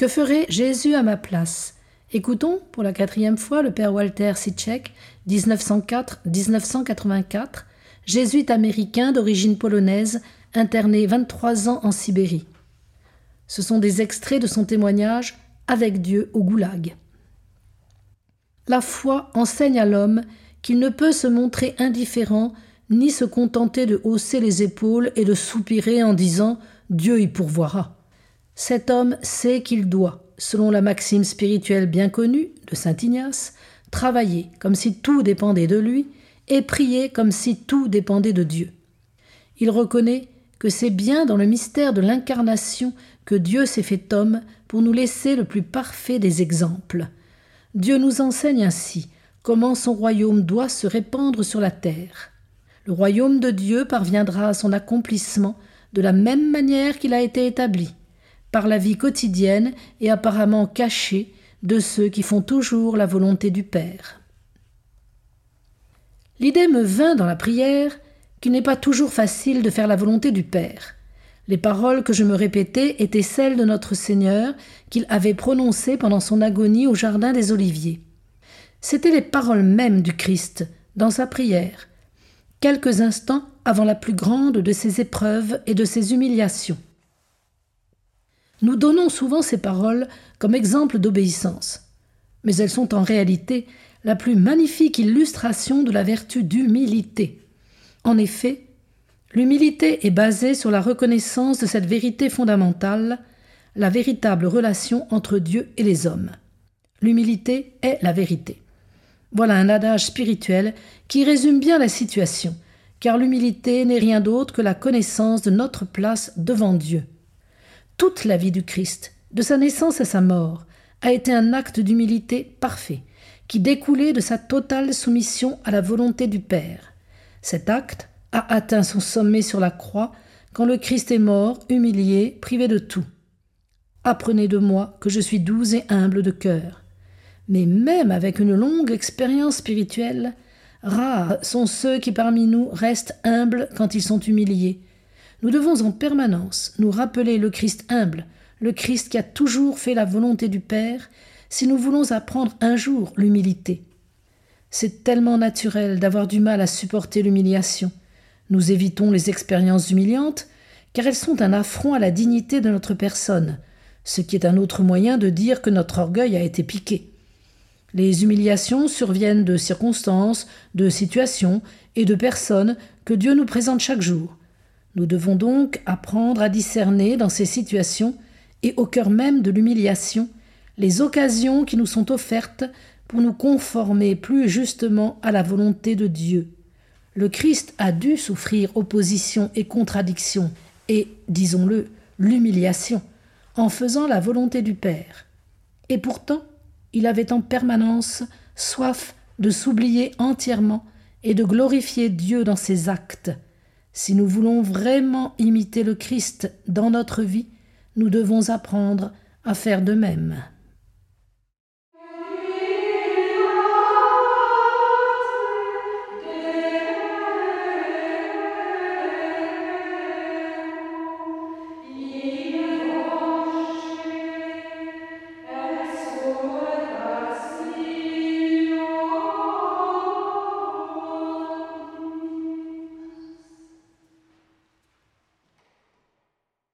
Que ferait Jésus à ma place? Écoutons pour la quatrième fois le père Walter Sitchek, 1904-1984, jésuite américain d'origine polonaise, interné 23 ans en Sibérie. Ce sont des extraits de son témoignage avec Dieu au goulag. La foi enseigne à l'homme qu'il ne peut se montrer indifférent ni se contenter de hausser les épaules et de soupirer en disant Dieu y pourvoira. Cet homme sait qu'il doit, selon la maxime spirituelle bien connue de saint Ignace, travailler comme si tout dépendait de lui et prier comme si tout dépendait de Dieu. Il reconnaît que c'est bien dans le mystère de l'incarnation que Dieu s'est fait homme pour nous laisser le plus parfait des exemples. Dieu nous enseigne ainsi comment son royaume doit se répandre sur la terre. Le royaume de Dieu parviendra à son accomplissement de la même manière qu'il a été établi, par la vie quotidienne et apparemment cachée de ceux qui font toujours la volonté du Père. L'idée me vint dans la prière qu'il n'est pas toujours facile de faire la volonté du Père. Les paroles que je me répétais étaient celles de notre Seigneur qu'il avait prononcées pendant son agonie au Jardin des Oliviers. C'étaient les paroles mêmes du Christ dans sa prière, quelques instants avant la plus grande de ses épreuves et de ses humiliations. Nous donnons souvent ces paroles comme exemple d'obéissance, mais elles sont en réalité la plus magnifique illustration de la vertu d'humilité. En effet, l'humilité est basée sur la reconnaissance de cette vérité fondamentale, la véritable relation entre Dieu et les hommes. L'humilité est la vérité. Voilà un adage spirituel qui résume bien la situation, car l'humilité n'est rien d'autre que la connaissance de notre place devant Dieu. Toute la vie du Christ, de sa naissance à sa mort, a été un acte d'humilité parfait, qui découlait de sa totale soumission à la volonté du Père. Cet acte a atteint son sommet sur la croix quand le Christ est mort, humilié, privé de tout. Apprenez de moi que je suis doux et humble de cœur. Mais même avec une longue expérience spirituelle, rares sont ceux qui parmi nous restent humbles quand ils sont humiliés, nous devons en permanence nous rappeler le Christ humble, le Christ qui a toujours fait la volonté du Père, si nous voulons apprendre un jour l'humilité. C'est tellement naturel d'avoir du mal à supporter l'humiliation. Nous évitons les expériences humiliantes, car elles sont un affront à la dignité de notre personne, ce qui est un autre moyen de dire que notre orgueil a été piqué. Les humiliations surviennent de circonstances, de situations et de personnes que Dieu nous présente chaque jour. Nous devons donc apprendre à discerner dans ces situations et au cœur même de l'humiliation les occasions qui nous sont offertes pour nous conformer plus justement à la volonté de Dieu. Le Christ a dû souffrir opposition et contradiction et, disons-le, l'humiliation en faisant la volonté du Père. Et pourtant, il avait en permanence soif de s'oublier entièrement et de glorifier Dieu dans ses actes. Si nous voulons vraiment imiter le Christ dans notre vie, nous devons apprendre à faire de même.